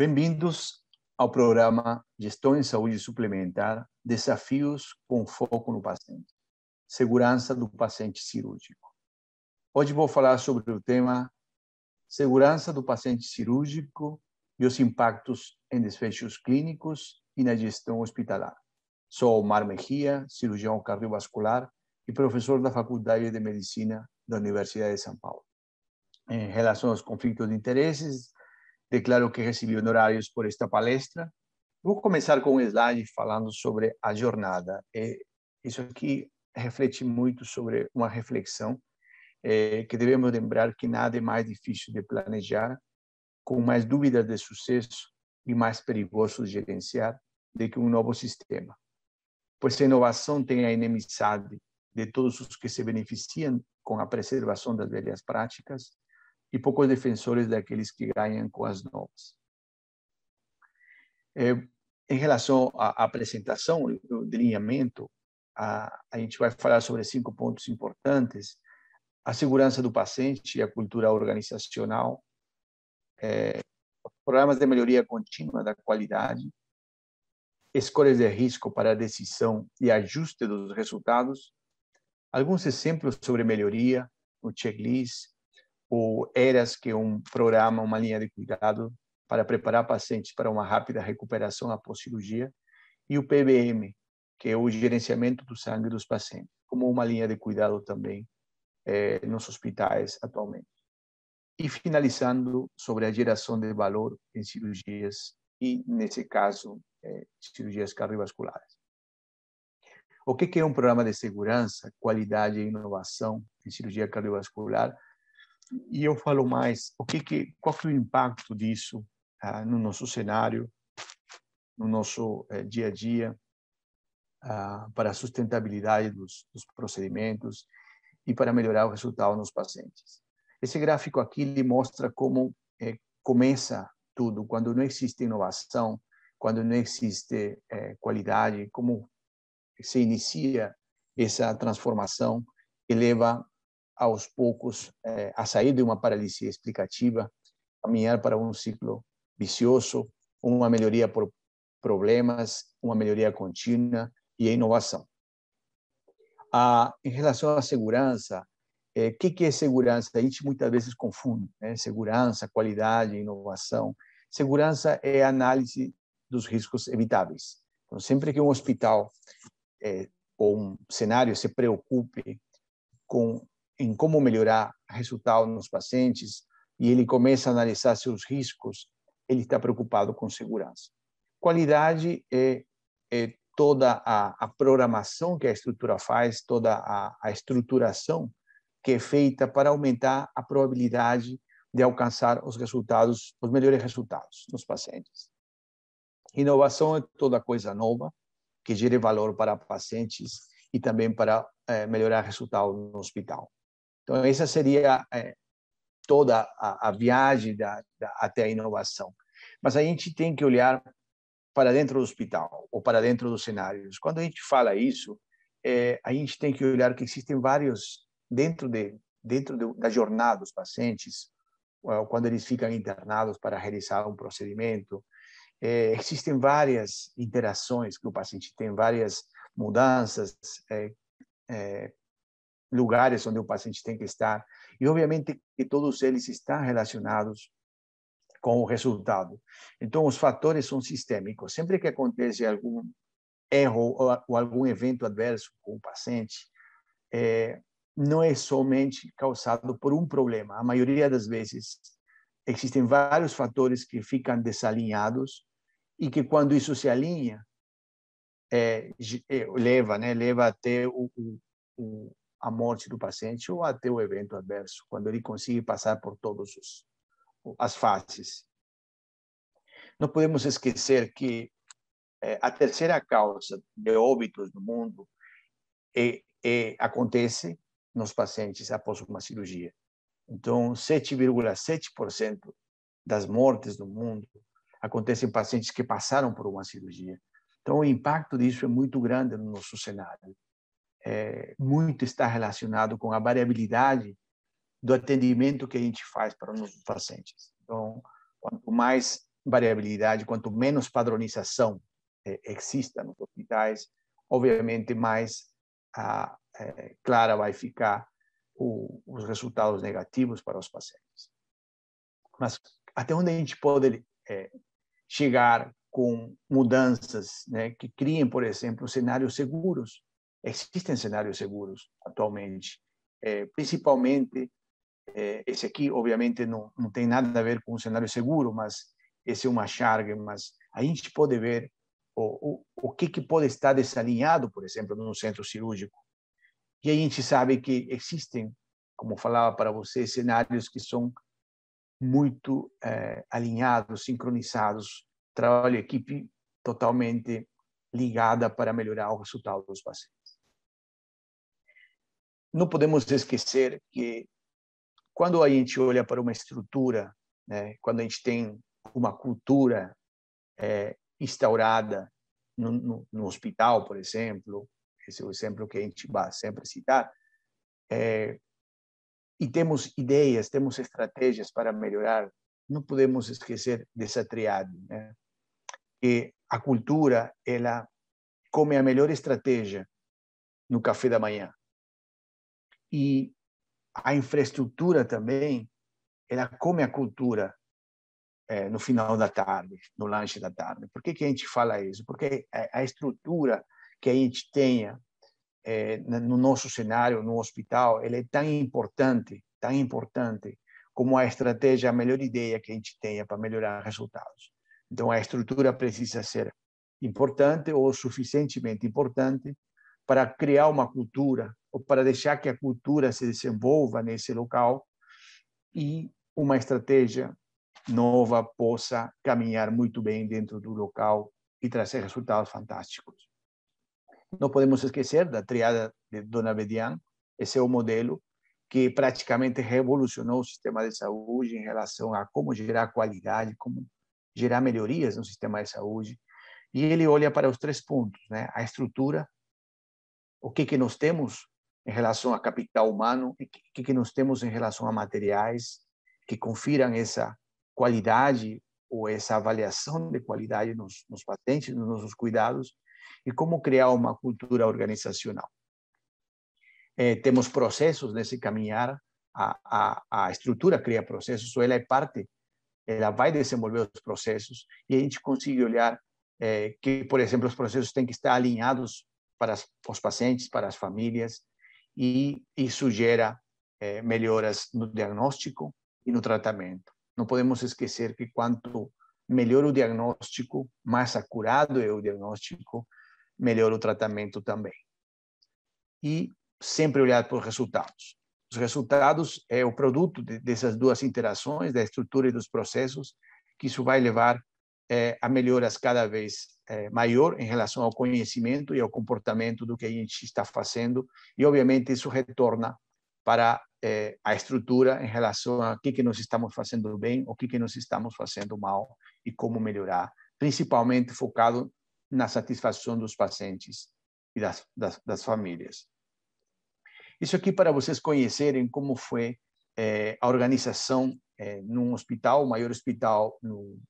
Bem-vindos ao programa Gestão em Saúde Suplementar Desafios com Foco no Paciente Segurança do Paciente Cirúrgico. Hoje vou falar sobre o tema Segurança do Paciente Cirúrgico e os impactos em desfechos clínicos e na gestão hospitalar. Sou Omar Mejia, cirurgião cardiovascular e professor da Faculdade de Medicina da Universidade de São Paulo. Em relação aos conflitos de interesses, declaro que recebi honorários por esta palestra. Vou começar com um slide falando sobre a jornada. E isso aqui reflete muito sobre uma reflexão é, que devemos lembrar que nada é mais difícil de planejar, com mais dúvidas de sucesso e mais perigoso de gerenciar do que um novo sistema. Pois a inovação tem a inimizade de todos os que se beneficiam com a preservação das velhas práticas e poucos defensores daqueles que ganham com as novas. É, em relação à apresentação, o delineamento, a, a gente vai falar sobre cinco pontos importantes: a segurança do paciente e a cultura organizacional, é, programas de melhoria contínua da qualidade, escolhas de risco para a decisão e ajuste dos resultados, alguns exemplos sobre melhoria, o checklist, ou ERAS, que é um programa, uma linha de cuidado para preparar pacientes para uma rápida recuperação após cirurgia, e o PBM, que é o gerenciamento do sangue dos pacientes, como uma linha de cuidado também eh, nos hospitais atualmente. E finalizando sobre a geração de valor em cirurgias e, nesse caso, eh, cirurgias cardiovasculares. O que é um programa de segurança, qualidade e inovação em cirurgia cardiovascular? E eu falo mais, o que que, qual que é o impacto disso ah, no nosso cenário, no nosso eh, dia a dia, ah, para a sustentabilidade dos, dos, procedimentos e para melhorar o resultado nos pacientes. Esse gráfico aqui ele mostra como eh, começa tudo, quando não existe inovação, quando não existe eh, qualidade, como se inicia essa transformação que leva aos poucos eh, a sair de uma paralisia explicativa, caminhar para um ciclo vicioso, uma melhoria por problemas, uma melhoria contínua e a inovação. Ah, em relação à segurança, o eh, que, que é segurança? A gente muitas vezes confunde né? segurança, qualidade, inovação. Segurança é análise dos riscos evitáveis. Então, sempre que um hospital eh, ou um cenário se preocupe com em como melhorar o resultado nos pacientes e ele começa a analisar seus riscos, ele está preocupado com segurança. Qualidade é, é toda a, a, programação que a estrutura faz, toda a, a estruturação que é feita para aumentar a probabilidade de alcançar os resultados, os melhores resultados nos pacientes. Inovação é toda coisa nova que gere valor para pacientes e também para é, melhorar resultado no hospital. Então, essa seria é, toda a, a viagem da, da, até a inovação. Mas a gente tem que olhar para dentro do hospital ou para dentro dos cenários. Quando a gente fala isso, é, a gente tem que olhar que existem vários dentro de dentro de, da jornada dos pacientes, quando eles ficam internados para realizar um procedimento, é, existem várias interações que o paciente tem, várias mudanças, é, é, lugares onde o paciente tem que estar. E, obviamente, que todos eles estão relacionados com o resultado. Então, os fatores são sistêmicos. Sempre que acontece algum erro ou, algum evento adverso com o paciente, é, não é somente causado por um problema. A maioria das vezes, existem vários fatores que ficam desalinhados e que, quando isso se alinha, é, é leva, né, leva até o, o, a morte do paciente ou até o evento adverso, quando ele consegue passar por todas as fases. Não podemos esquecer que é, a terceira causa de óbitos no mundo é, é, acontece nos pacientes após uma cirurgia. Então, 7,7% das mortes no mundo acontecem em pacientes que passaram por uma cirurgia. Então, o impacto disso é muito grande no nosso cenário é, muito está relacionado com a variabilidade do atendimento que a gente faz para os pacientes. Então, quanto mais variabilidade, quanto menos padronização é, exista nos hospitais, obviamente mais a, é, clara vai ficar o, os resultados negativos para os pacientes. Mas até onde a gente pode é, chegar com mudanças né, que criem, por exemplo, cenários seguros? Existem cenários seguros atualmente, é, principalmente é, esse aqui, obviamente, não, não tem nada a ver com um cenário seguro, mas esse é uma charge, mas a gente pode ver o, o, o que, que pode estar desalinhado, por exemplo, no centro cirúrgico. E a gente sabe que existem, como falava para você, cenários que são muito é, alinhados, sincronizados, trabalho equipe totalmente ligada para melhorar o resultado dos pacientes. Não podemos esquecer que quando a gente olha para uma estrutura, né, quando a gente tem uma cultura é, instaurada no, no, no, hospital, por exemplo, esse é o exemplo que a gente vai sempre citar, é, e temos ideias, temos estratégias para melhorar, não podemos esquecer dessa triade, né? que a cultura ela come a melhor estratégia no café da manhã e a infraestrutura também ela come a cultura é, no final da tarde, no lanche da tarde. Por que, que a gente fala isso? Porque a estrutura que a gente tenha é, no nosso cenário, no hospital, ela é tão importante, tão importante como a estratégia, a melhor ideia que a gente tenha para melhorar resultados. Então, a estrutura precisa ser importante ou suficientemente importante para criar uma cultura ou para deixar que a cultura se desenvolva nesse local e uma estratégia nova possa caminhar muito bem dentro do local e trazer resultados fantásticos. Não podemos esquecer da triada de Dona Bedian, esse é o modelo que praticamente revolucionou o sistema de saúde em relação a como gerar qualidade, como gerar melhorias no sistema de saúde. E ele olha para os três pontos, né? A estrutura, o que que nós temos em relação a capital humano, o que que nós temos em relação a materiais que confiram essa qualidade ou essa avaliação de qualidade nos, nos pacientes, nos nossos cuidados, e como criar uma cultura organizacional. É, temos processos nesse caminhar, a, a, a estrutura cria processos, ou ela é parte, ela vai desenvolver os processos, e a gente consegue olhar é, que, por exemplo, os processos têm que estar alinhados para os pacientes, para as famílias, e isso gera é, melhoras no diagnóstico e no tratamento. Não podemos esquecer que quanto melhor o diagnóstico, mais acurado é o diagnóstico, melhor o tratamento também. E sempre olhar para os resultados. Os resultados é o produto de, dessas duas interações, da estrutura e dos processos, que isso vai levar é, a melhoras cada vez é, maior em relação ao conhecimento e ao comportamento do que a gente está fazendo, e obviamente isso retorna para é, a estrutura em relação a que, que nós estamos fazendo bem, o que, que nós estamos fazendo mal e como melhorar, principalmente focado na satisfação dos pacientes e das, das, das famílias. Isso aqui para vocês conhecerem como foi a organização num hospital, o maior hospital no,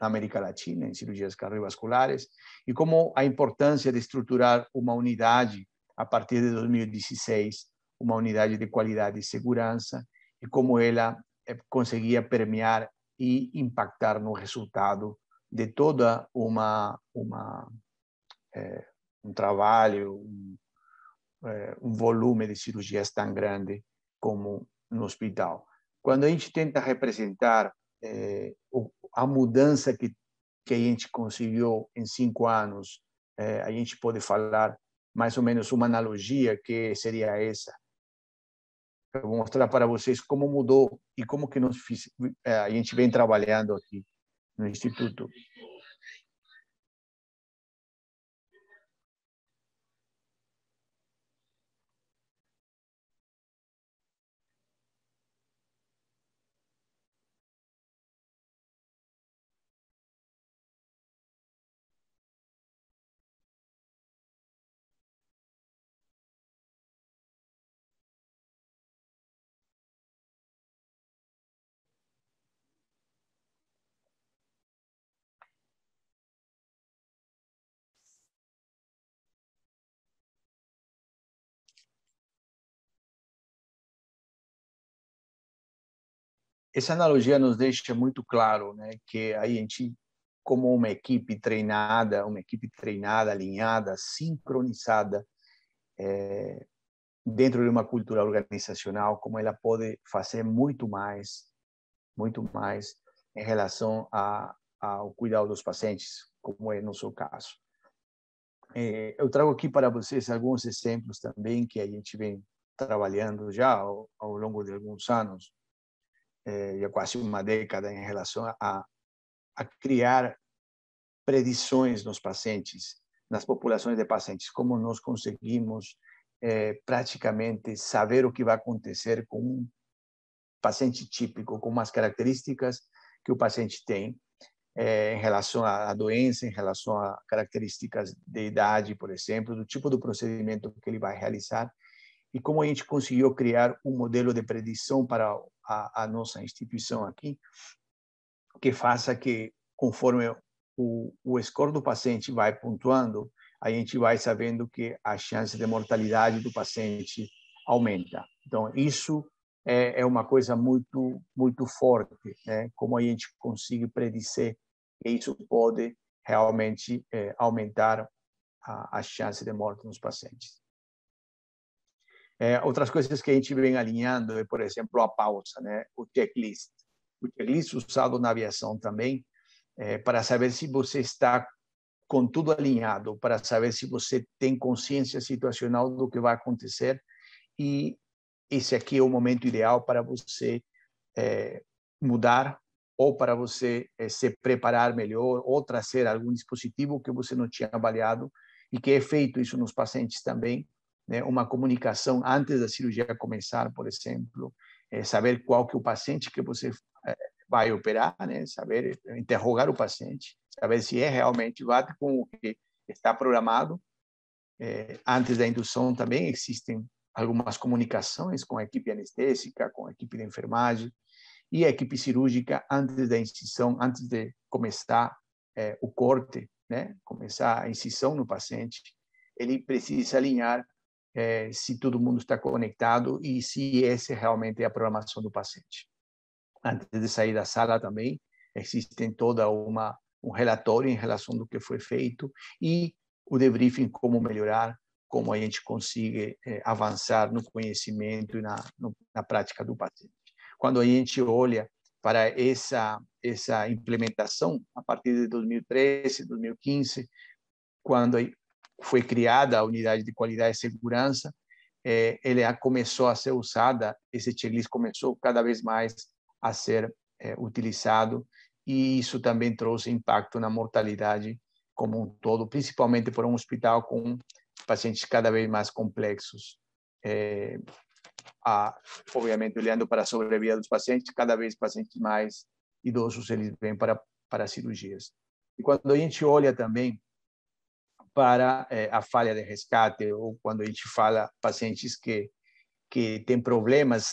na América Latina, em cirurgias cardiovasculares, e como a importância de estruturar uma unidade a partir de 2016 uma unidade de qualidade e segurança e como ela eh, conseguia permear e impactar no resultado de toda uma uma é, um trabalho um, é, um volume de cirurgias tão grande como no hospital. Quando a gente tenta representar é, a mudança que que a gente conseguiu em cinco anos a gente pode falar mais ou menos uma analogia que seria essa eu vou mostrar para vocês como mudou e como que nós fiz, eh, a gente vem trabalhando aqui no Instituto. Essa analogia nos deixa muito claro, né, que a gente como uma equipe treinada, uma equipe treinada, alinhada, sincronizada, é, dentro de uma cultura organizacional, como ela pode fazer muito mais, muito mais em relação a, ao cuidado dos pacientes, como é no seu caso. É, eu trago aqui para vocês alguns exemplos também que a gente vem trabalhando já ao, ao longo de alguns anos, é, já quase uma década, em relação a, a criar predições nos pacientes, nas populações de pacientes, como nós conseguimos é, praticamente saber o que vai acontecer com um paciente típico, com umas características que o paciente tem em relação à doença, em relação a características de idade, por exemplo, do tipo do procedimento que ele vai realizar e como a gente conseguiu criar um modelo de predição para a, a nossa instituição aqui que faça que conforme o, o score do paciente vai pontuando, a gente vai sabendo que a chance de mortalidade do paciente aumenta. Então, isso é, é uma coisa muito, muito forte, né? como a gente consegue predizer que isso pode realmente é, aumentar a, a, chance de morte nos pacientes. É, outras coisas que a gente vem alinhando é, por exemplo, a pausa, né? o checklist. O checklist usado na aviação também, é, para saber se você está com tudo alinhado, para saber se você tem consciência situacional do que vai acontecer e esse aqui é o momento ideal para você é, mudar ou para você é, se preparar melhor ou trazer algum dispositivo que você não tinha avaliado e que é feito isso nos pacientes também, né? uma comunicação antes da cirurgia começar, por exemplo, é, saber qual que é o paciente que você é, vai operar, né? saber interrogar o paciente, saber se é realmente bate com o que está programado. É, antes da indução também existem algumas comunicações com a equipe anestésica, com a equipe de enfermagem e a equipe cirúrgica antes da incisão, antes de começar é, o corte, né? começar a incisão no paciente, ele precisa alinhar é, se todo mundo está conectado e se essa realmente é a programação do paciente antes de sair da sala também, existem toda uma um relatório em relação do que foi feito e o debriefing como melhorar, como a gente consiga eh, avançar no conhecimento e na, no, na prática do paciente. Quando a gente olha para essa essa implementação a partir de 2013, 2015, quando foi criada a unidade de qualidade e segurança, ela começou a ser usada, esse checklist começou cada vez mais a ser é, utilizado e isso também trouxe impacto na mortalidade como um todo, principalmente por um hospital com pacientes cada vez mais complexos. É, a, obviamente, olhando para a sobrevida dos pacientes, cada vez pacientes mais idosos eles vêm para para cirurgias. E quando a gente olha também para é, a falha de resgate ou quando a gente fala pacientes que que têm problemas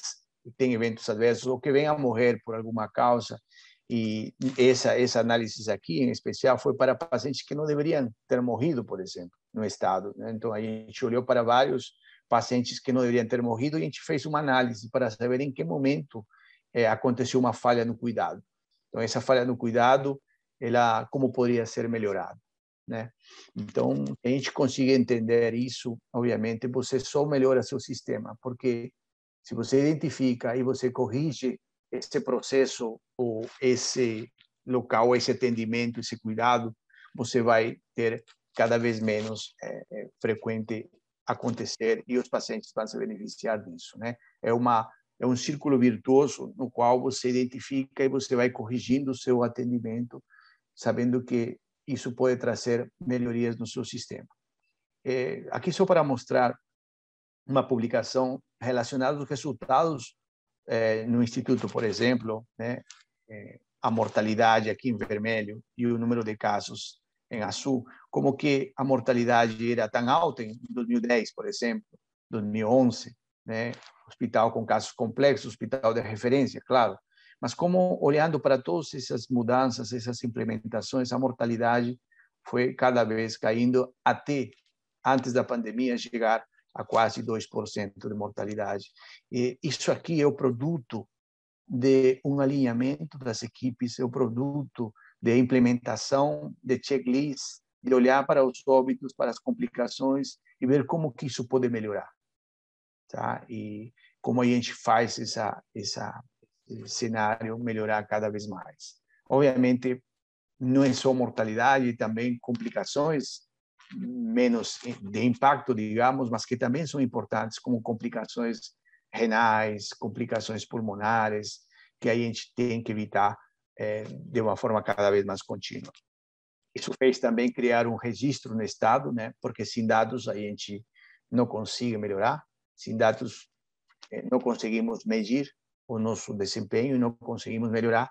tem eventos adversos ou que venham a morrer por alguma causa. E essa, essa análise aqui, em especial, foi para pacientes que não deveriam ter morrido, por exemplo, no estado. Né? Então, a gente olhou para vários pacientes que não deveriam ter morrido e a gente fez uma análise para saber em que momento é, aconteceu uma falha no cuidado. Então, essa falha no cuidado, ela como poderia ser melhorada, né? Então, a gente consegue entender isso, obviamente, você só melhora seu sistema, porque se você identifica e você corrige esse processo ou esse local, esse atendimento, esse cuidado, você vai ter cada vez menos é, é, frequente acontecer e os pacientes vão se beneficiar disso, né? É uma é um círculo virtuoso no qual você identifica e você vai corrigindo o seu atendimento, sabendo que isso pode trazer melhorias no seu sistema. É, aqui só para mostrar uma publicação relacionada aos resultados eh, no instituto, por exemplo, né, eh, a mortalidade aqui em vermelho e o número de casos em azul, como que a mortalidade era tão alta em 2010, por exemplo, 2011, né, hospital com casos complexos, hospital de referência, claro, mas como olhando para todas essas mudanças, essas implementações, a mortalidade foi cada vez caindo até antes da pandemia chegar a quase 2% de mortalidade. E isso aqui é o produto de um alinhamento das equipes, o produto de implementação de checklist, de olhar para os óbitos, para as complicações e ver como que isso pode melhorar, tá? E como a gente faz essa essa cenário melhorar cada vez mais. Obviamente, não é só mortalidade, também complicações menos de impacto, digamos, mas que também são importantes, como complicações renais, complicações pulmonares, que a gente tem que evitar é, de uma forma cada vez mais contínua. Isso fez também criar um registro no Estado, né? porque sem dados a gente não consegue melhorar, sem dados é, não conseguimos medir o nosso desempenho e não conseguimos melhorar.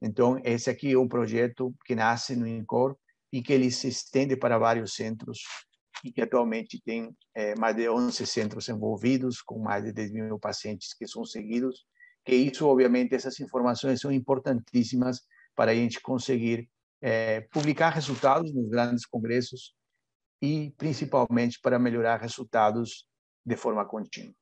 Então, esse aqui é um projeto que nasce no INCOR e que ele se estende para vários centros e que atualmente tem é, mais de 11 centros envolvidos, com mais de 10 mil pacientes que são seguidos, que isso, obviamente, essas informações são importantíssimas para a gente conseguir é, publicar resultados nos grandes congressos e, principalmente, para melhorar resultados de forma contínua.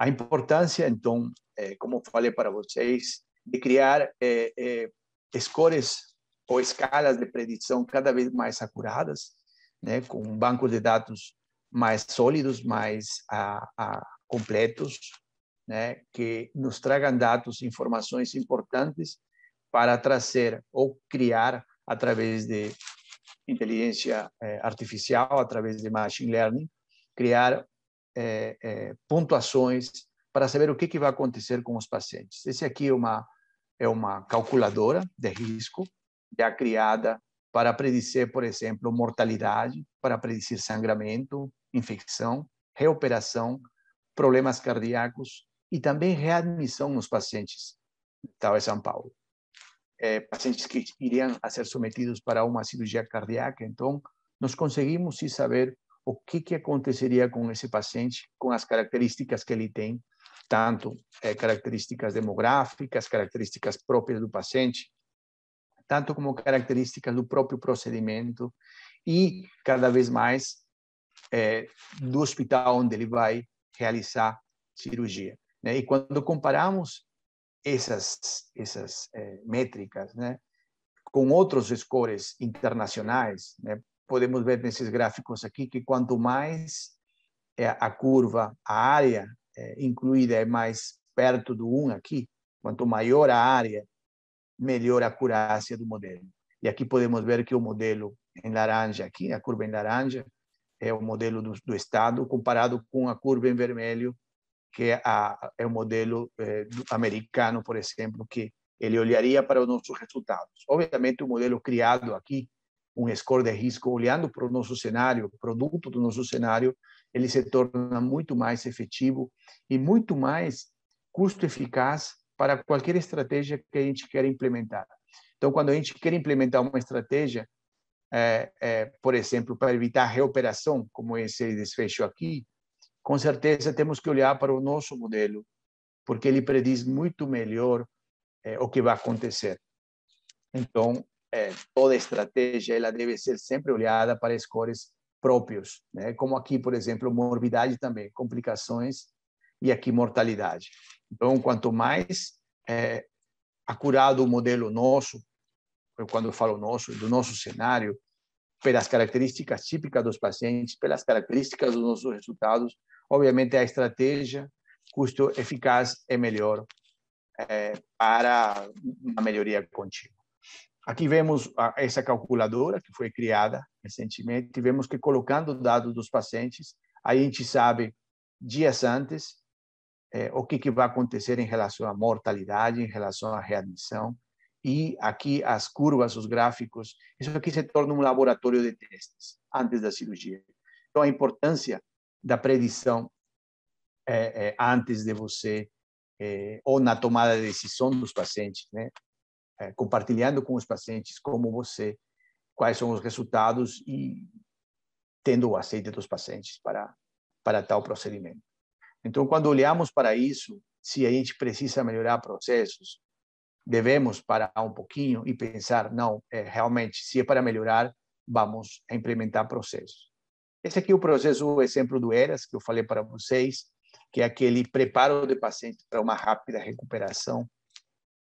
A importância, então, é, como falei para vocês, de criar é, é, scores ou escalas de predição cada vez mais acuradas, né, com bancos de dados mais sólidos, mais a, a, completos, né, que nos tragam dados, informações importantes para trazer ou criar através de inteligência eh, artificial, através de machine learning, criar eh, eh, pontuações para saber o que, que vai acontecer com os pacientes. Esse aqui é uma é uma calculadora de risco já criada para predizer, por exemplo, mortalidade, para predizer sangramento, infecção, reoperação, problemas cardíacos e também readmissão nos pacientes da em São Paulo. É, pacientes que iriam a ser submetidos para uma cirurgia cardíaca. Então, nós conseguimos sim saber o que, que aconteceria com esse paciente, com as características que ele tem, tanto é, características demográficas, características próprias do paciente, tanto como características do próprio procedimento e cada vez mais é, do hospital onde ele vai realizar cirurgia. Né? E quando comparamos essas essas é, métricas, né, com outros scores internacionais, né, podemos ver nesses gráficos aqui que quanto mais é, a curva, a área é, incluída é mais perto do 1 aqui, quanto maior a área melhor a acurácia do modelo. E aqui podemos ver que o modelo em laranja aqui, a curva em laranja, é o modelo do, do Estado, comparado com a curva em vermelho, que é, a, é o modelo é, americano, por exemplo, que ele olharia para os nossos resultados. Obviamente, o modelo criado aqui, um score de risco, olhando para o nosso cenário, produto do nosso cenário, ele se torna muito mais efetivo e muito mais custo eficaz para qualquer estratégia que a gente quer implementar. Então, quando a gente quer implementar uma estratégia, é, é, por exemplo, para evitar reoperação, como esse desfecho aqui, com certeza temos que olhar para o nosso modelo, porque ele prediz muito melhor é, o que vai acontecer. Então, é, toda estratégia ela deve ser sempre olhada para scores próprios, né? como aqui, por exemplo, morbidade também, complicações e aqui mortalidade. Então, quanto mais é, acurado o modelo nosso, quando eu falo nosso, do nosso cenário, pelas características típicas dos pacientes, pelas características dos nossos resultados, obviamente a estratégia custo eficaz é melhor é, para uma melhoria contínua. Aqui vemos essa calculadora que foi criada recentemente, vemos que colocando dados dos pacientes, a gente sabe dias antes é, o que, que vai acontecer em relação à mortalidade, em relação à readmissão. E aqui as curvas, os gráficos, isso aqui se torna um laboratório de testes antes da cirurgia. Então, a importância da predição é, é, antes de você, é, ou na tomada de decisão dos pacientes, né? É, compartilhando com os pacientes como você, quais são os resultados e tendo o aceite dos pacientes para, para tal procedimento. Então, quando olhamos para isso, se a gente precisa melhorar processos, devemos parar um pouquinho e pensar, não, é, realmente, se é para melhorar, vamos implementar processos. Esse aqui é o processo, o exemplo do ERAS, que eu falei para vocês. que é aquele preparo do paciente para uma rápida recuperação.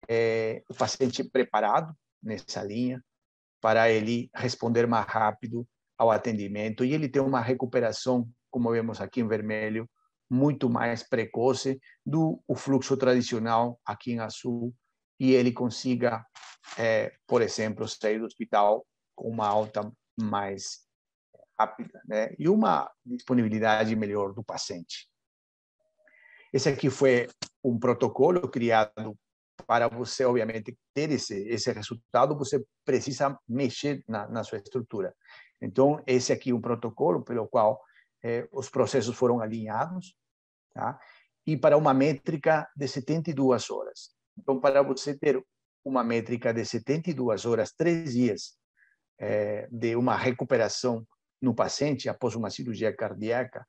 É, o paciente preparado nessa linha para ele responder mais rápido ao atendimento e ele ter uma recuperação, como vemos aqui em vermelho, muito mais precoce do o fluxo tradicional aqui em azul e ele consiga, é, por exemplo, sair do hospital com uma alta mais rápida né? e uma disponibilidade melhor do paciente. Esse aqui foi um protocolo criado para você, obviamente, ter esse, esse resultado, você precisa mexer na, na sua estrutura. Então, esse aqui é um protocolo pelo qual eh, os processos foram alinhados, tá? e para uma métrica de 72 horas. Então, para você ter uma métrica de 72 horas, três dias eh, de uma recuperação no paciente após uma cirurgia cardíaca,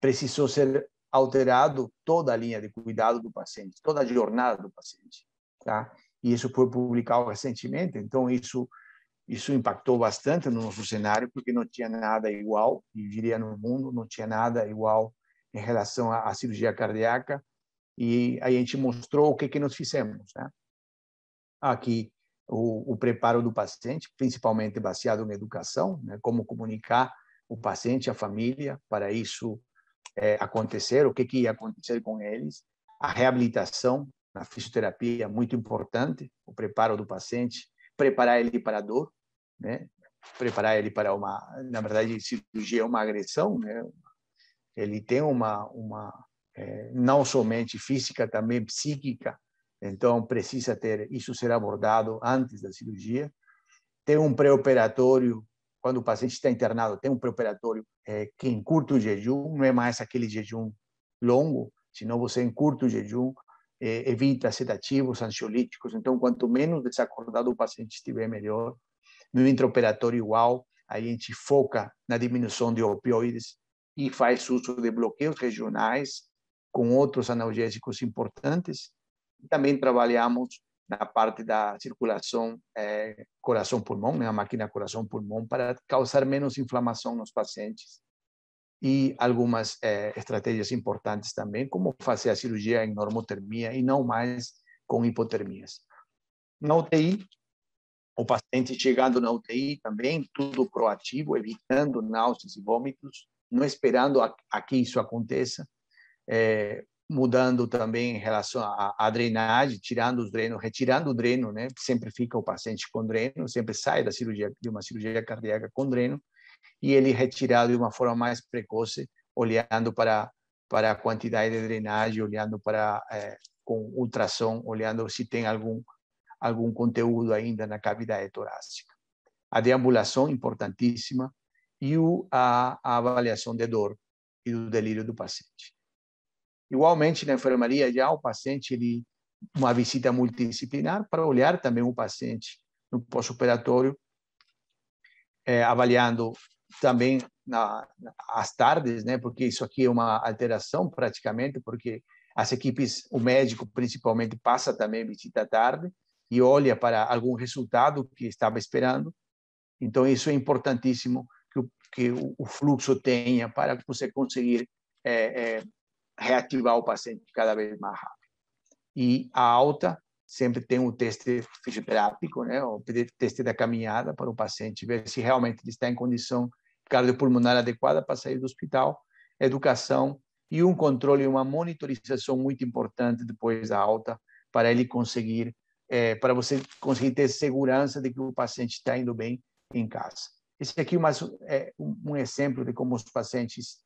precisou ser alterado toda a linha de cuidado do paciente, toda a jornada do paciente, tá? E isso foi publicado recentemente, então isso isso impactou bastante no nosso cenário, porque não tinha nada igual, e diria no mundo, não tinha nada igual em relação à, cirurgia cardíaca, e aí a gente mostrou o que, que nós fizemos. Né? Aqui, o, o preparo do paciente, principalmente baseado em educação, né? como comunicar o paciente, a família, para isso é, acontecer, o que, que ia acontecer com eles, a reabilitação, na fisioterapia, muito importante, o preparo do paciente, preparar ele para a dor, né? preparar ele para uma, na verdade, cirurgia é uma agressão, né? Ele tem uma uma é, não somente física, também psíquica, então precisa ter isso ser abordado antes da cirurgia. Tem um pré-operatório quando o paciente está internado, tem um pré-operatório é, que encurta o jejum, não é mais aquele jejum longo, senão você encurta o jejum, é, evita sedativos, ansiolíticos. Então, quanto menos desacordado o paciente estiver, melhor no intraoperatório igual, a gente foca na diminuição de opioides e faz uso de bloqueios regionais com outros analgésicos importantes. Também trabalhamos na parte da circulação é, coração-pulmão, na né, máquina coração-pulmão, para causar menos inflamação nos pacientes. E algumas é, estratégias importantes também, como fazer a cirurgia em normotermia e não mais com hipotermias. Na UTI, o paciente chegando na UTI também, tudo proativo, evitando náuseas e vômitos, não esperando a, a que isso aconteça, é, mudando também em relação à, drenagem, tirando os drenos, retirando o dreno, né? Sempre fica o paciente com dreno, sempre sai da cirurgia de uma cirurgia cardíaca com dreno e ele retirado de uma forma mais precoce, olhando para para a quantidade de drenagem, olhando para é, com ultrassom, olhando se tem algum algum conteúdo ainda na cavidade torácica. A deambulação, importantíssima, e o, a, a avaliação de dor e do delírio do paciente. Igualmente, na enfermaria, já o paciente, ele, uma visita multidisciplinar para olhar também o paciente no pós-operatório, é, avaliando também na, às tardes, né, porque isso aqui é uma alteração praticamente, porque as equipes, o médico principalmente passa também visita à tarde, e olha para algum resultado que estava esperando. Então, isso é importantíssimo que o, que o fluxo tenha para você conseguir é, é, reativar o paciente cada vez mais rápido. E a alta sempre tem um teste fisioterápico, né, o teste da caminhada para o paciente, ver se realmente ele está em condição cardiopulmonar adequada para sair do hospital, educação e um controle e uma monitorização muito importante depois da alta para ele conseguir é, para você conseguir ter segurança de que o paciente está indo bem em casa. Esse aqui é um exemplo de como os pacientes,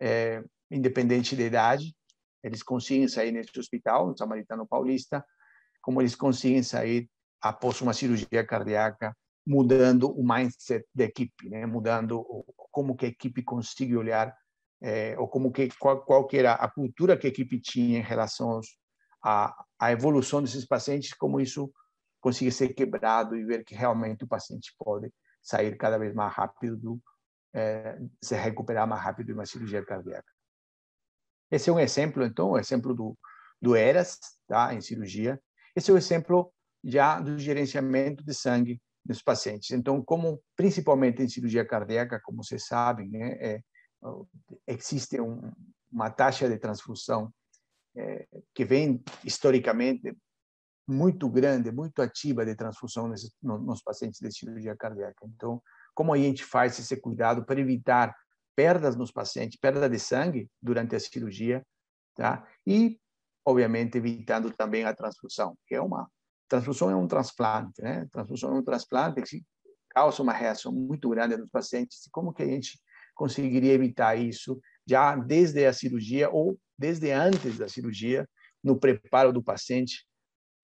é, independente da idade, eles conseguem sair nesse hospital, no Samaritano Paulista, como eles conseguem sair após uma cirurgia cardíaca, mudando o mindset da equipe, né? mudando como que a equipe consegue olhar, é, ou como que qual, qual que era a cultura que a equipe tinha em relação a evolução desses pacientes, como isso consegue ser quebrado e ver que realmente o paciente pode sair cada vez mais rápido, do, é, se recuperar mais rápido de uma cirurgia cardíaca. Esse é um exemplo, então, o exemplo do, do ERAS, tá, em cirurgia. Esse é o exemplo já do gerenciamento de sangue dos pacientes. Então, como principalmente em cirurgia cardíaca, como vocês sabem, né, é, existe um, uma taxa de transfusão é, que vem historicamente muito grande, muito ativa de transfusão nesses, nos pacientes de cirurgia cardíaca. Então, como a gente faz esse cuidado para evitar perdas nos pacientes, perda de sangue durante a cirurgia, tá? E, obviamente, evitando também a transfusão, que é uma transfusão é um transplante, né? Transfusão é um transplante que causa uma reação muito grande nos pacientes. Como que a gente conseguiria evitar isso já desde a cirurgia ou desde antes da cirurgia, no preparo do paciente,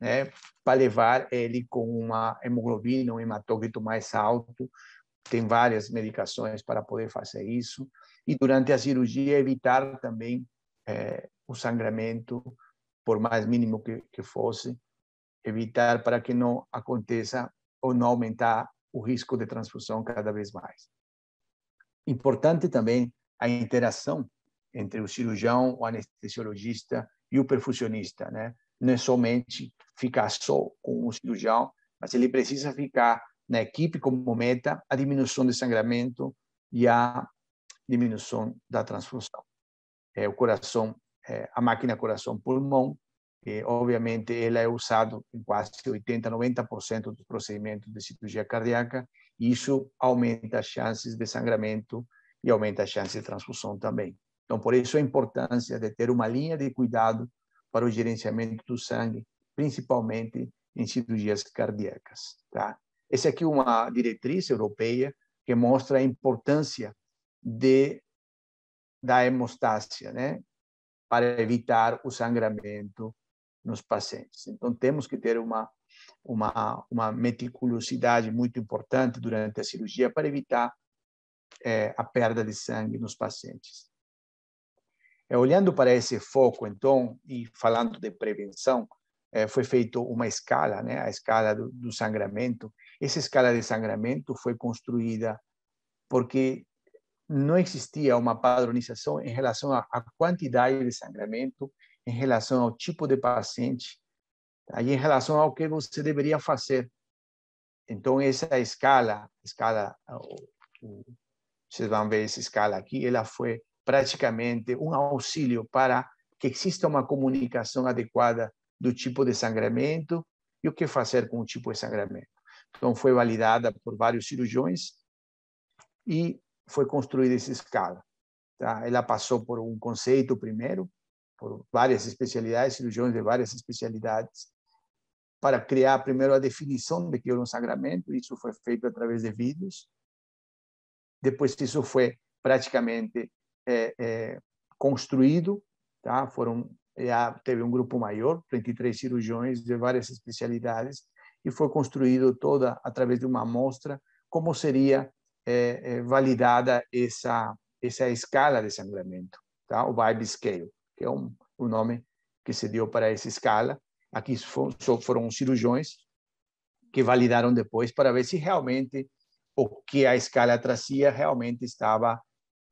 né, para levar ele com uma hemoglobina, um hematócrito mais alto. Tem várias medicações para poder fazer isso. E durante a cirurgia, evitar também é, o sangramento, por mais mínimo que, que fosse, evitar para que não aconteça ou não aumentar o risco de transfusão cada vez mais. Importante também a interação entre o cirurgião, o anestesiologista e o perfusionista, né? Não é somente ficar só com o cirurgião, mas ele precisa ficar na equipe como meta a diminuição de sangramento e a diminuição da transfusão. É, o coração, é, a máquina coração-pulmão, é, obviamente, ela é usada em quase 80, 90% dos procedimentos de cirurgia cardíaca, e isso aumenta as chances de sangramento e aumenta a chance de transfusão também. Então, por isso a importância de ter uma linha de cuidado para o gerenciamento do sangue, principalmente em cirurgias cardíacas. Tá? Essa aqui é uma diretriz europeia que mostra a importância de da hemostásia, né, para evitar o sangramento nos pacientes. Então temos que ter uma uma uma meticulosidade muito importante durante a cirurgia para evitar é, a perda de sangue nos pacientes. É, olhando para esse foco, então, e falando de prevenção, é, foi feita uma escala, né, a escala do, do sangramento. Essa escala de sangramento foi construída porque não existia uma padronização em relação à quantidade de sangramento, em relação ao tipo de paciente, aí em relação ao que você deveria fazer. Então essa escala, escala vocês vão ver essa escala aqui, ela foi praticamente um auxílio para que exista uma comunicação adequada do tipo de sangramento e o que fazer com o tipo de sangramento. Então, foi validada por vários cirurgiões e foi construída essa escala. Tá? Ela passou por um conceito primeiro, por várias especialidades, cirurgiões de várias especialidades, para criar primeiro a definição de que era um sangramento. Isso foi feito através de vídeos depois isso foi praticamente é, é, construído, tá? Foram já teve um grupo maior, 23 cirurgiões de várias especialidades e foi construído toda através de uma amostra como seria é, é, validada essa essa escala de sangramento, tá? O Vibe Scale, que é um, o nome que se deu para essa escala. Aqui foram cirurgiões que validaram depois para ver se realmente o que a escala trazia realmente estava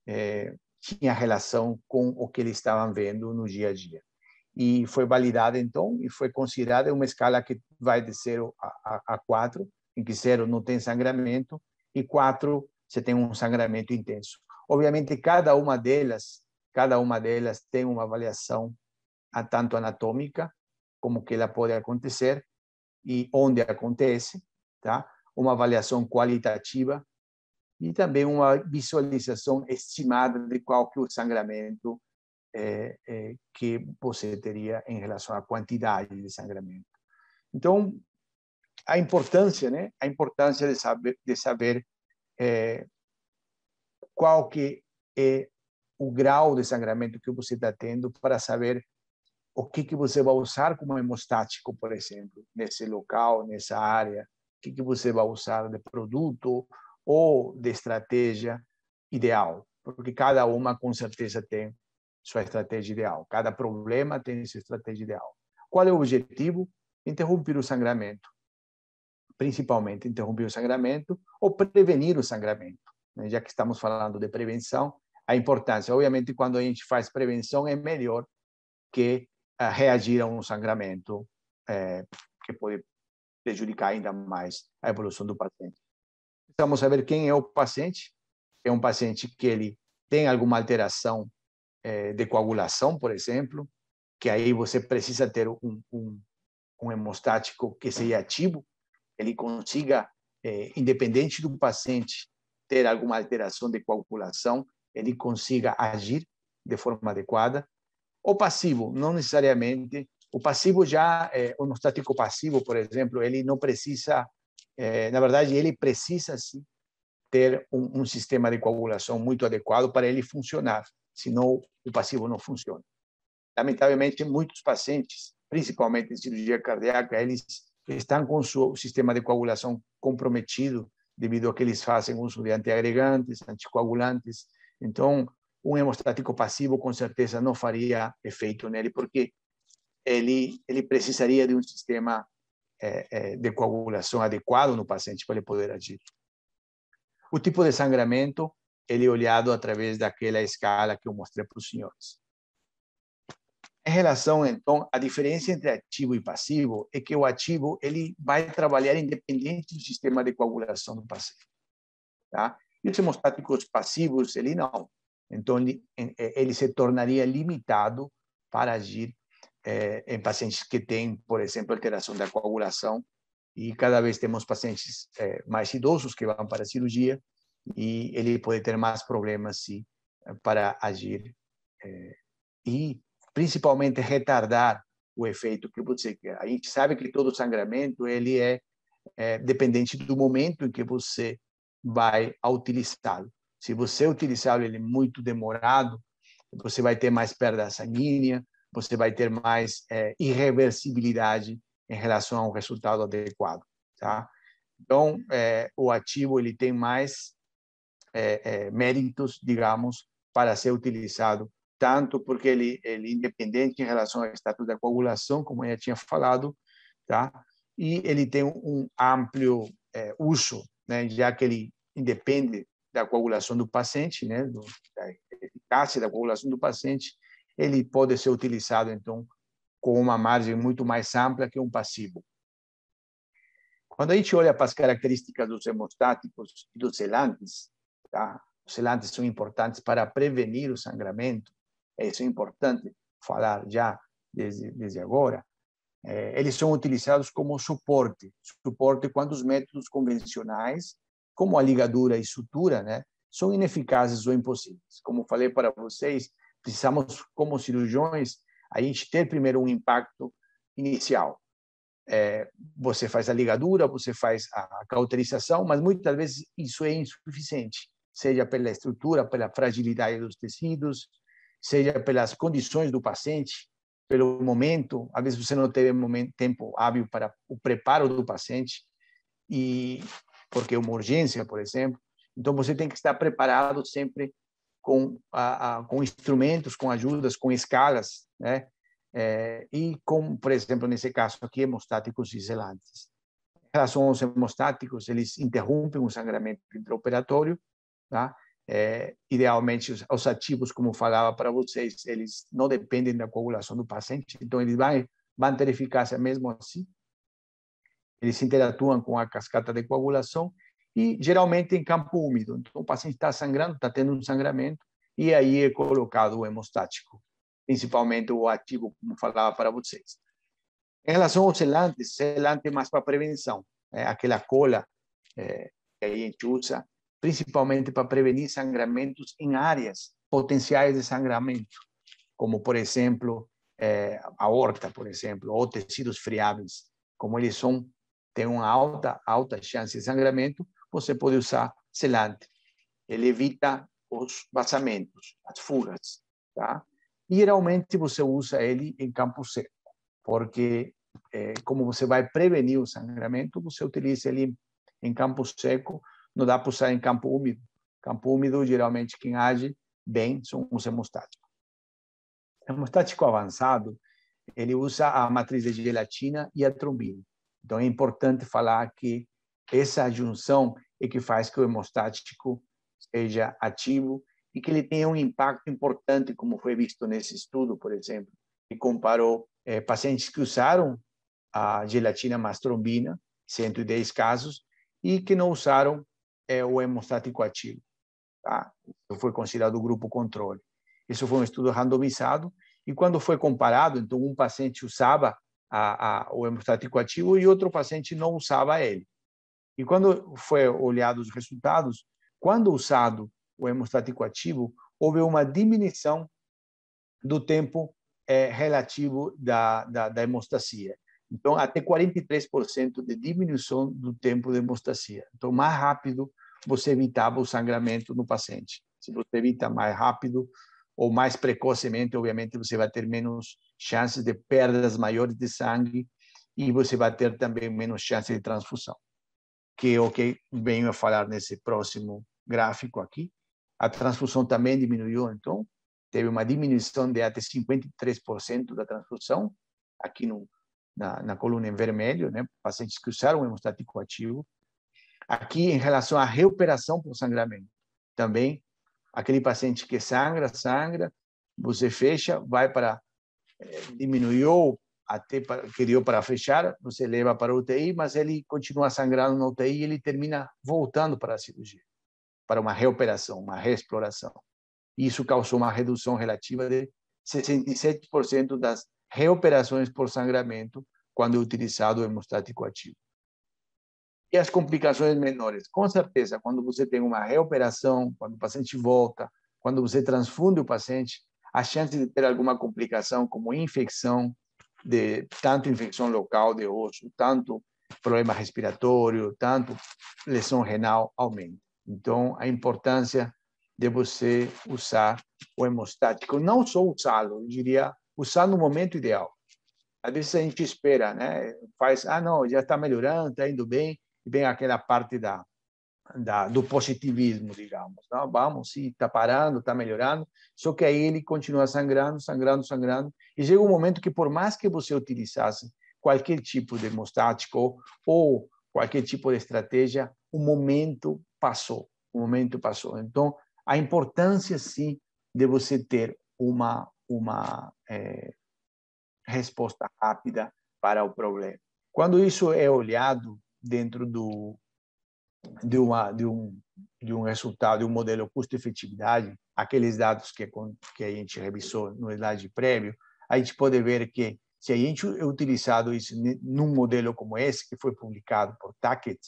é, tinha relação com o que eles estavam vendo no dia a dia. E foi validada, então, e foi considerada uma escala que vai de 0 a 4, em que 0 não tem sangramento e 4 você tem um sangramento intenso. Obviamente, cada uma delas, cada uma delas tem uma avaliação tanto anatômica como que ela pode acontecer e onde acontece, tá? uma avaliação qualitativa e também uma visualização estimada de qual que é o sangramento é, é, que você teria em relação à quantidade de sangramento. Então, a importância, né? A importância de saber, de saber é, qual que é o grau de sangramento que você está tendo para saber o que que você vai usar como hemostático, por exemplo, nesse local, nessa área, que, que você vai usar de produto ou de estratégia ideal, porque cada uma com certeza tem sua estratégia ideal, cada problema tem sua estratégia ideal. Qual é o objetivo? Interromper o sangramento, principalmente interromper o sangramento ou prevenir o sangramento. Né? Já que estamos falando de prevenção, a importância, obviamente, quando a gente faz prevenção é melhor que uh, reagir a um sangramento é, que pode prejudicar ainda mais a evolução do paciente. Precisamos saber quem é o paciente. É um paciente que ele tem alguma alteração de coagulação, por exemplo, que aí você precisa ter um, um, um hemostático que seja ativo, ele consiga, é, independente do paciente ter alguma alteração de coagulação, ele consiga agir de forma adequada. O passivo, não necessariamente. O passivo já, é, o hemostático passivo, por exemplo, ele não precisa, na verdade, ele precisa sim ter um, um sistema de coagulação muito adequado para ele funcionar, senão o passivo não funciona. Lamentavelmente, muitos pacientes, principalmente em cirurgia cardíaca, eles estão com o seu sistema de coagulação comprometido devido a que eles fazem uso de antiagregantes, anticoagulantes. Então, um hemostático passivo com certeza não faria efeito nele, porque ele ele precisaria de um sistema é, é, de coagulação adequado no paciente para ele poder agir. O tipo de sangramento ele é olhado através daquela escala que eu mostrei para os senhores. Em relação, então, à diferença entre ativo e passivo, é que o ativo ele vai trabalhar independente do sistema de coagulação do paciente. Tá? E os hemostáticos passivos, ele não. Então, ele, ele se tornaria limitado para agir é, em pacientes que têm, por exemplo, alteração da coagulação. E cada vez temos pacientes é, mais idosos que vão para a cirurgia e ele pode ter mais problemas, sim, para agir. É, e principalmente retardar o efeito que você quer. A gente sabe que todo sangramento ele é, é dependente do momento em que você vai utilizá-lo. Se você utilizá-lo ele muito demorado, você vai ter mais perda sanguínea, você vai ter mais é, irreversibilidade em relação a um resultado adequado, tá? Então, é, o ativo ele tem mais é, é méritos, digamos, para ser utilizado tanto porque ele, é independente em relação ao status da coagulação, como eu já tinha falado, tá? E ele tem um amplo é, uso, né? Já que ele independe da coagulação do paciente, né? Do, da eficácia da coagulação do paciente, ele pode ser utilizado então com uma margem muito mais ampla que um passivo. Quando a gente olha para as características dos hemostáticos e dos selantes, tá? Os selantes são importantes para prevenir o sangramento, isso é importante falar já desde, desde agora, é, eles são utilizados como suporte, suporte quando os métodos convencionais, como a ligadura e sutura, né, são ineficazes ou impossíveis. Como falei para vocês, precisamos, como cirurgiões, a gente ter primeiro um impacto inicial. É, você faz a ligadura, você faz a cauterização, mas muitas vezes isso é insuficiente, seja pela estrutura, pela fragilidade dos tecidos, seja pelas condições do paciente, pelo momento, às vezes você não teve momento, tempo hábil para o preparo do paciente, e porque é uma urgência, por exemplo. Então, você tem que estar preparado sempre com, a, a, com instrumentos, com ajudas, com escalas, né? É, e com, por exemplo, nesse caso aqui, hemostáticos selantes. Em relação aos hemostáticos, eles interrompem o sangramento intraoperatório, tá? É, idealmente, os, os, ativos, como falava para vocês, eles não dependem da coagulação do paciente, então eles vão, vão ter eficácia mesmo assim. Eles interatuam com a cascata de coagulação e geralmente em campo úmido. Então, o paciente está sangrando, está tendo um sangramento, e aí é colocado o hemostático, principalmente o ativo, como falava para vocês. Em relação aos selantes, selante é mais para prevenção, é aquela cola é, que a gente usa principalmente para prevenir sangramentos em áreas potenciais de sangramento, como, por exemplo, é, a aorta, por exemplo, ou tecidos friáveis. Como eles são, têm uma alta, alta chance de sangramento, você pode usar selante. Ele evita os vazamentos, as fugas, tá? E geralmente você usa ele em campo seco, porque é, como você vai prevenir o sangramento, você utiliza ele em campo seco não dá para usar em campo úmido. Campo úmido, geralmente, quem age bem são os hemostáticos. O hemostático avançado, ele usa a matriz de gelatina e a trombina. Então, é importante falar que essa junção é que faz que o hemostático seja ativo e que ele tenha um impacto importante, como foi visto nesse estudo, por exemplo, que comparou é, pacientes que usaram a gelatina mais trombina, 110 casos, e que não usaram é o hemostático ativo. Tá? Foi considerado o grupo controle. Isso foi um estudo randomizado. E quando foi comparado, então um paciente usava a, a, o hemostático ativo e outro paciente não usava ele. E quando foi olhado os resultados, quando usado o hemostático ativo, houve uma diminuição do tempo é, relativo da, da, da hemostasia. Então, até 43% de diminuição do tempo de hemostasia. Então, mais rápido você evitava o sangramento no paciente. Se você evita mais rápido ou mais precocemente, obviamente você vai ter menos chances de perdas maiores de sangue e você vai ter também menos chances de transfusão, que é o que venho a falar nesse próximo gráfico aqui. A transfusão também diminuiu, então teve uma diminuição de até 53% da transfusão aqui no, na, na coluna em vermelho, né? pacientes que usaram o hemostático ativo. Aqui, em relação à recuperação por sangramento, também aquele paciente que sangra, sangra, você fecha, vai para eh, diminuiu até para, queria para fechar, você leva para a UTI, mas ele continua sangrando na UTI e ele termina voltando para a cirurgia, para uma reoperação, uma reexploração. Isso causou uma redução relativa de 67% das reoperações por sangramento quando é utilizado o hemostático ativo. E as complicações menores? Com certeza, quando você tem uma reoperação, quando o paciente volta, quando você transfunde o paciente, a chance de ter alguma complicação, como infecção, de tanto infecção local de osso, tanto problema respiratório, tanto lesão renal, aumenta. Então, a importância de você usar o hemostático, não só usá-lo, eu diria, usar no momento ideal. Às vezes a gente espera, né? Faz, ah, não, já está melhorando, está indo bem, e vem aquela parte da, da do positivismo, digamos. Não, vamos, sim, está parando, está melhorando, só que aí ele continua sangrando, sangrando, sangrando, e chega um momento que, por mais que você utilizasse qualquer tipo de hemostático ou qualquer tipo de estratégia, o momento passou, o momento passou. Então, a importância, sim, de você ter uma, uma é, resposta rápida para o problema. Quando isso é olhado dentro do, de, uma, de, um, de um resultado, de um modelo custo-efetividade, aqueles dados que, que a gente revisou no slide prévio, a gente pode ver que se a gente utilizado isso num modelo como esse, que foi publicado por Tackett,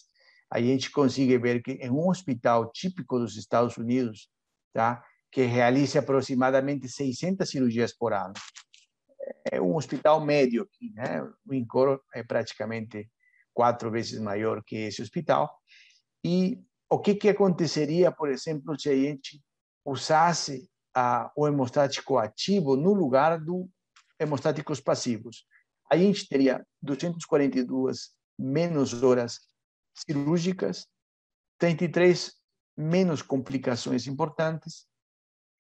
a gente consegue ver que em um hospital típico dos Estados Unidos, tá, que realiza aproximadamente 600 cirurgias por ano, é um hospital médio aqui, né? O INCOR é praticamente quatro vezes maior que esse hospital. E o que, que aconteceria, por exemplo, se a gente usasse a, o hemostático ativo no lugar do hemostáticos passivos? A gente teria 242 menos horas cirúrgicas, 33 menos complicações importantes,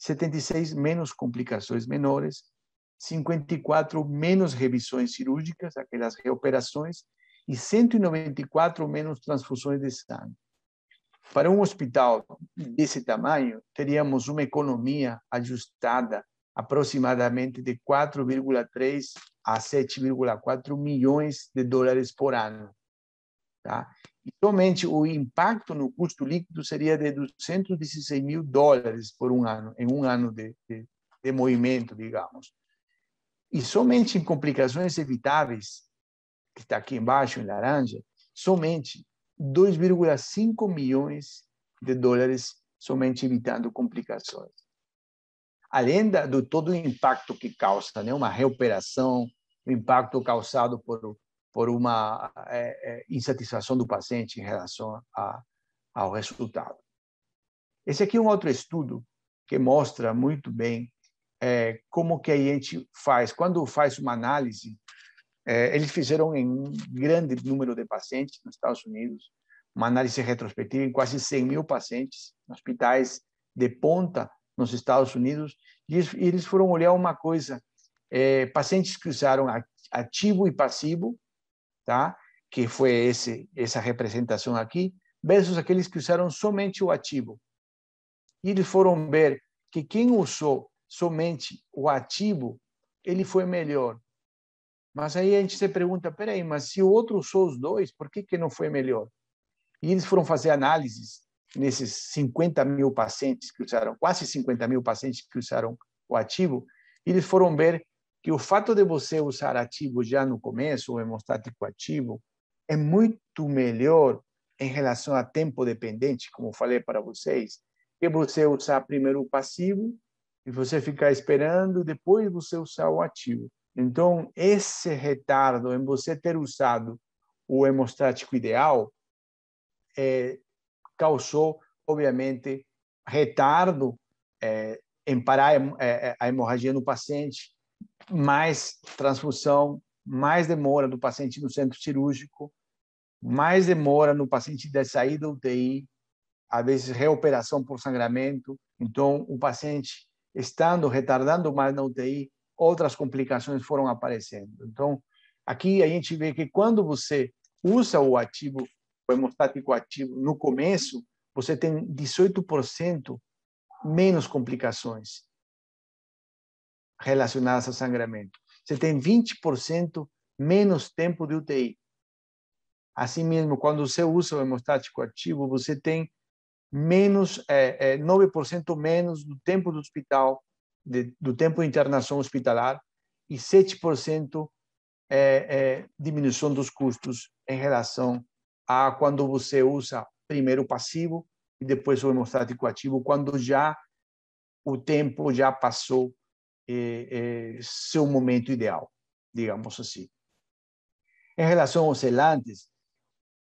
76 menos complicações menores, 54 menos revisões cirúrgicas, aquelas reoperações, e 194 menos transfusões de sangue. Para um hospital desse tamanho, teríamos uma economia ajustada aproximadamente de 4,3 a 7,4 milhões de dólares por ano. Tá? Somente o impacto no custo líquido seria de 216 mil dólares por um ano, em um ano de, de, de movimento, digamos. E somente em complicações evitáveis, que está aqui embaixo em laranja, somente 2,5 milhões de dólares somente evitando complicações. Além da, do todo o impacto que causa, né, uma reoperação, o impacto causado por por uma é, insatisfação do paciente em relação a, ao resultado. Esse aqui é um outro estudo que mostra muito bem é, como que a gente faz, quando faz uma análise, é, eles fizeram em um grande número de pacientes nos Estados Unidos, uma análise retrospectiva em quase 100 mil pacientes, hospitais de ponta nos Estados Unidos, e eles foram olhar uma coisa, é, pacientes que usaram ativo e passivo, tá? que foi esse, essa representação aqui, versus aqueles que usaram somente o ativo. E eles foram ver que quem usou somente o ativo, ele foi melhor. Mas aí a gente se pergunta, peraí, mas se o outro usou os dois, por que, que não foi melhor? E eles foram fazer análises nesses 50 mil pacientes que usaram, quase 50 mil pacientes que usaram o ativo, e eles foram ver que o fato de você usar ativo já no começo, o hemostático ativo, é muito melhor em relação a tempo dependente, como falei para vocês, que você usar primeiro o passivo e você ficar esperando, depois você usar o ativo. Então, esse retardo em você ter usado o hemostático ideal é, causou, obviamente, retardo é, em parar a, a hemorragia no paciente, mais transfusão, mais demora do paciente no centro cirúrgico, mais demora no paciente de sair da UTI, às vezes reoperação por sangramento. Então, o paciente estando retardando mais na UTI, outras complicações foram aparecendo. Então, aqui a gente vê que quando você usa o ativo, o hemostático ativo no começo, você tem 18% menos complicações relacionadas ao sangramento. Você tem 20% menos tempo de UTI. Assim mesmo, quando você usa o hemostático ativo, você tem menos é, é, 9% menos do tempo do hospital, de, do tempo de internação hospitalar e 7% é, é, diminuição dos custos em relação a quando você usa primeiro o passivo e depois o hemostático ativo, quando já o tempo já passou é, seu momento ideal, digamos assim. Em relação aos selantes,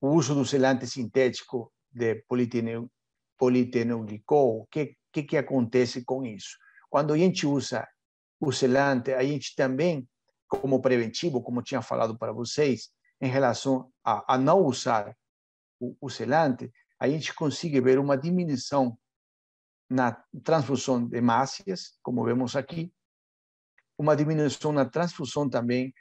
o uso do selante sintético de politenoglicol, o que, que, que acontece com isso? Quando a gente usa o selante, a gente também, como preventivo, como tinha falado para vocês, em relação a, a não usar o, o selante, a gente consegue ver uma diminuição na transfusão de hemácias, como vemos aqui, uma diminuição na transfusão também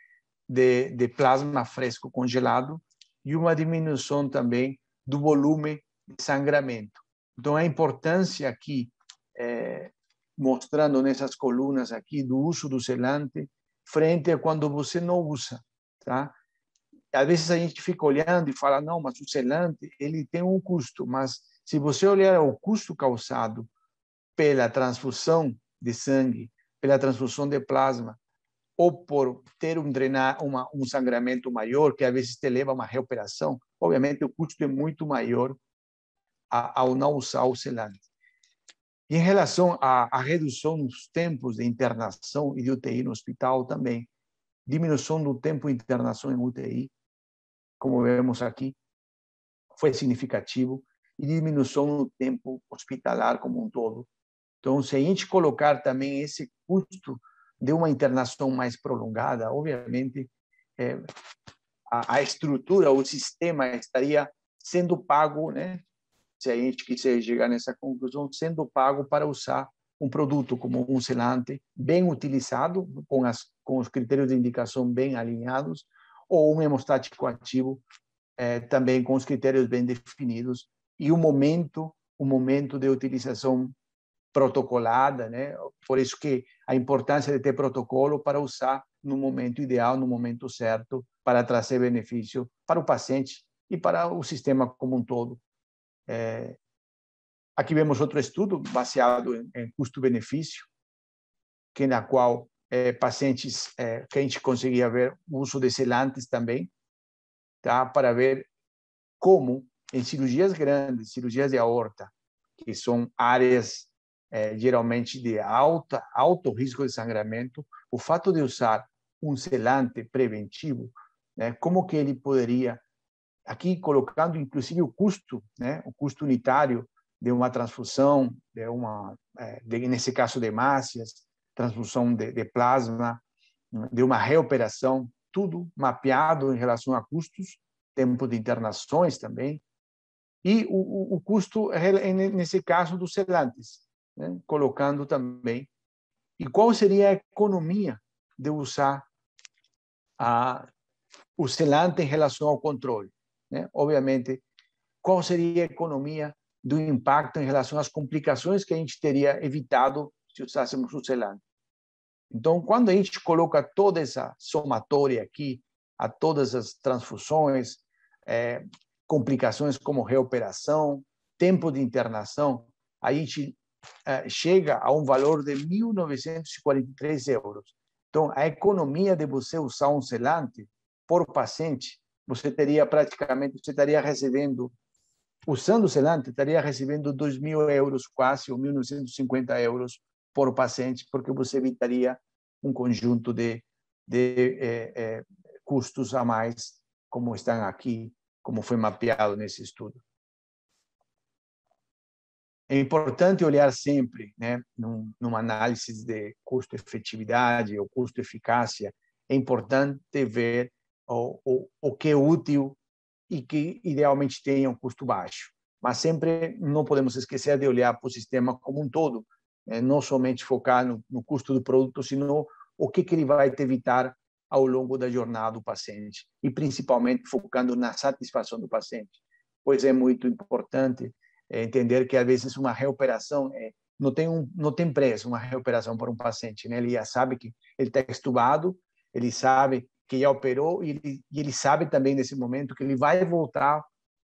de, de plasma fresco congelado e uma diminuição também do volume de sangramento. Então, a importância aqui, é, mostrando nessas colunas aqui, do uso do selante, frente a quando você não usa, tá? Às vezes a gente fica olhando e fala, não, mas o selante, ele tem um custo, mas se você olhar o custo causado pela transfusão de sangue, pela transfusão de plasma, ou por ter um drenar, uma, um sangramento maior, que às vezes te leva a uma reoperação, obviamente o custo é muito maior ao não usar o selante. Em relação à, à redução dos tempos de internação e de UTI no hospital também, diminuição do tempo de internação em UTI, como vemos aqui, foi significativo, e diminuição no tempo hospitalar como um todo. Então, se a gente colocar também esse custo de uma internação mais prolongada, obviamente, é, a, a, estrutura, o sistema estaria sendo pago né, se a gente quiser chegar nessa conclusão, sendo pago para usar um produto como um selante bem utilizado, com, as, com os critérios de indicação bem alinhados, ou um hemostático ativo eh, também com os critérios bem definidos e o momento, o momento de utilização protocolada, né? Por isso que a importância de ter protocolo para usar no momento ideal, no momento certo, para trazer benefício para o paciente e para o sistema como um todo. É, aqui vemos outro estudo baseado em, custo-benefício, que na qual é, pacientes é, que a gente conseguia ver o uso de selantes também, tá? para ver como em cirurgias grandes, cirurgias de aorta, que são áreas é, geralmente de alta, alto risco de sangramento, o fato de usar um selante preventivo, né, como que ele poderia aqui colocando inclusive o custo, né, o custo unitário de uma transfusão, de uma, é, de, nesse caso de hemácias, transfusão de, de, plasma, de uma reoperação, tudo mapeado em relação a custos, tempo de internações também, e o, o custo nesse caso dos selantes, né, colocando também. E qual seria a economia de usar a, o selante em relação ao controle? Né? Obviamente, qual seria a economia do impacto em relação às complicações que a gente teria evitado se usássemos o selante? Então, quando a gente coloca toda essa somatória aqui, a todas as transfusões, é, complicações como reoperação, tempo de internação, a gente chega a um valor de 1.943 euros. Então, a economia de você usar um selante por paciente, você teria praticamente, você estaria recebendo, usando o selante, estaria recebendo 2.000 euros quase, ou 1.950 euros por paciente, porque você evitaria um conjunto de, de eh, eh, custos a mais, como estão aqui, como foi mapeado nesse estudo. É importante olhar sempre, né, num, numa análise de custo-efetividade ou custo-eficácia, é importante ver o, o, o que é útil e que idealmente tenha um custo baixo. Mas sempre não podemos esquecer de olhar para o sistema como um todo, né? não somente focar no, no, custo do produto, sino o que, que ele vai te evitar ao longo da jornada do paciente e principalmente focando na satisfação do paciente, pois é muito importante é, entender que às vezes uma reoperação é, não tem um não tem preço uma reoperação para um paciente, né? Ele já sabe que ele está estudado, ele sabe que já operou e ele, e ele sabe também nesse momento que ele vai voltar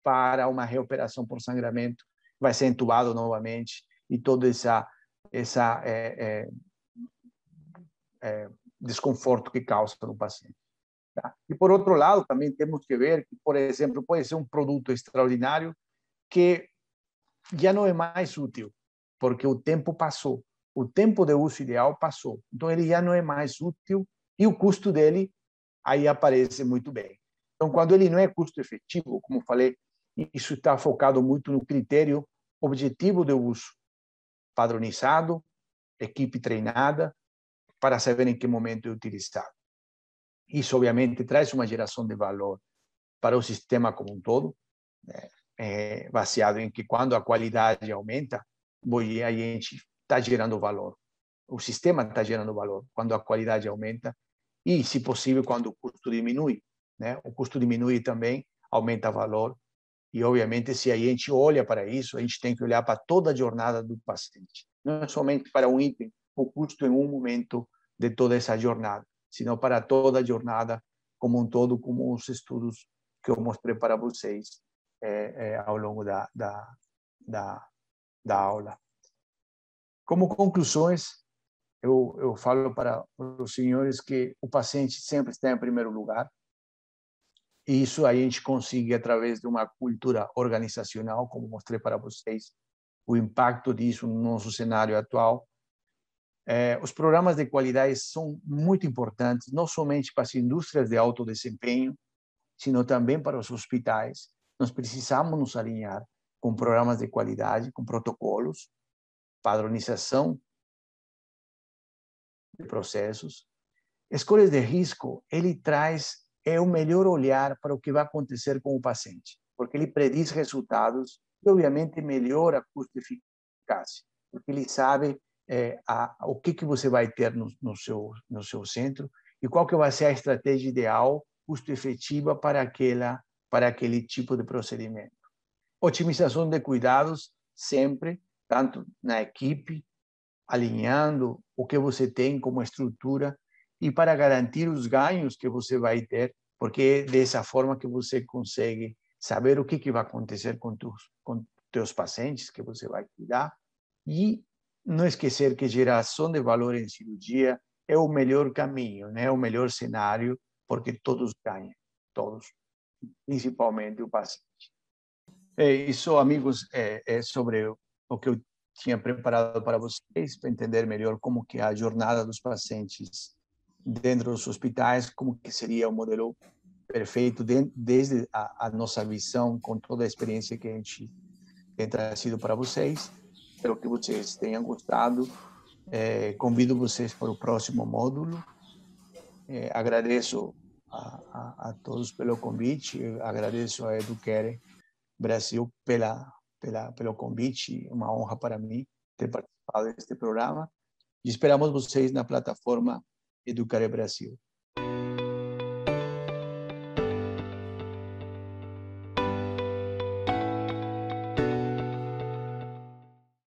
para uma reoperação por sangramento, vai ser entubado novamente e todo essa essa é, é, é, desconforto que causa para o paciente. Tá? E por outro lado, também temos que ver que, por exemplo, pode ser um produto extraordinário que já não é mais útil, porque o tempo passou. O tempo de uso ideal passou. Então, ele já não é mais útil e o custo dele aí aparece muito bem. Então, quando ele não é custo efetivo, como falei, isso está focado muito no critério objetivo de uso, padronizado, equipe treinada, para saber em que momento é utilizado. Isso, obviamente, traz uma geração de valor para o sistema como um todo, né? É, baseado em que quando a qualidade aumenta, a gente está gerando valor. O sistema está gerando valor quando a qualidade aumenta e, se possível, quando o custo diminui. Né? O custo diminui também, aumenta o valor. E, obviamente, se a gente olha para isso, a gente tem que olhar para toda a jornada do paciente. Não é somente para um item, o custo em um momento de toda essa jornada, sino para toda a jornada como um todo, como os estudos que eu mostrei para vocês é, é, ao longo da, da, da, da aula. Como conclusões, eu, eu falo para os senhores que o paciente sempre está em primeiro lugar. E isso a gente consegue através de uma cultura organizacional, como mostrei para vocês, o impacto disso no nosso cenário atual. É, os programas de qualidade são muito importantes, não somente para as indústrias de alto desempenho, sino também para os hospitais, nós precisamos nos alinhar com programas de qualidade, com protocolos, padronização de processos. Escolhas de risco, ele traz é o melhor olhar para o que vai acontecer com o paciente, porque ele prediz resultados e, obviamente, melhora a custo-eficácia, porque ele sabe é, a, o que, que você vai ter no, no, seu, no seu centro e qual que vai ser a estratégia ideal, custo-efetiva para aquela para aquele tipo de procedimento. Otimização de cuidados sempre, tanto na equipe, alinhando o que você tem como estrutura e para garantir os ganhos que você vai ter, porque é dessa forma que você consegue saber o que, que vai acontecer com teus, com teus pacientes que você vai cuidar e não esquecer que geração de valor em cirurgia é o melhor caminho, né? É o melhor cenário, porque todos ganham, todos principalmente o paciente. É isso, amigos, é, é sobre o que eu tinha preparado para vocês, para entender melhor como que é a jornada dos pacientes dentro dos hospitais, como que seria o modelo perfeito de, desde a, a, nossa visão, com toda a experiência que a gente tem trazido para vocês. Espero que vocês tenham gostado. É, convido vocês para o próximo módulo. É, agradeço a, todos pelo convite. Eu agradeço a Educare Brasil pela, pela, pelo convite. Uma honra para mim ter participado deste programa. E esperamos vocês na plataforma Educare Brasil.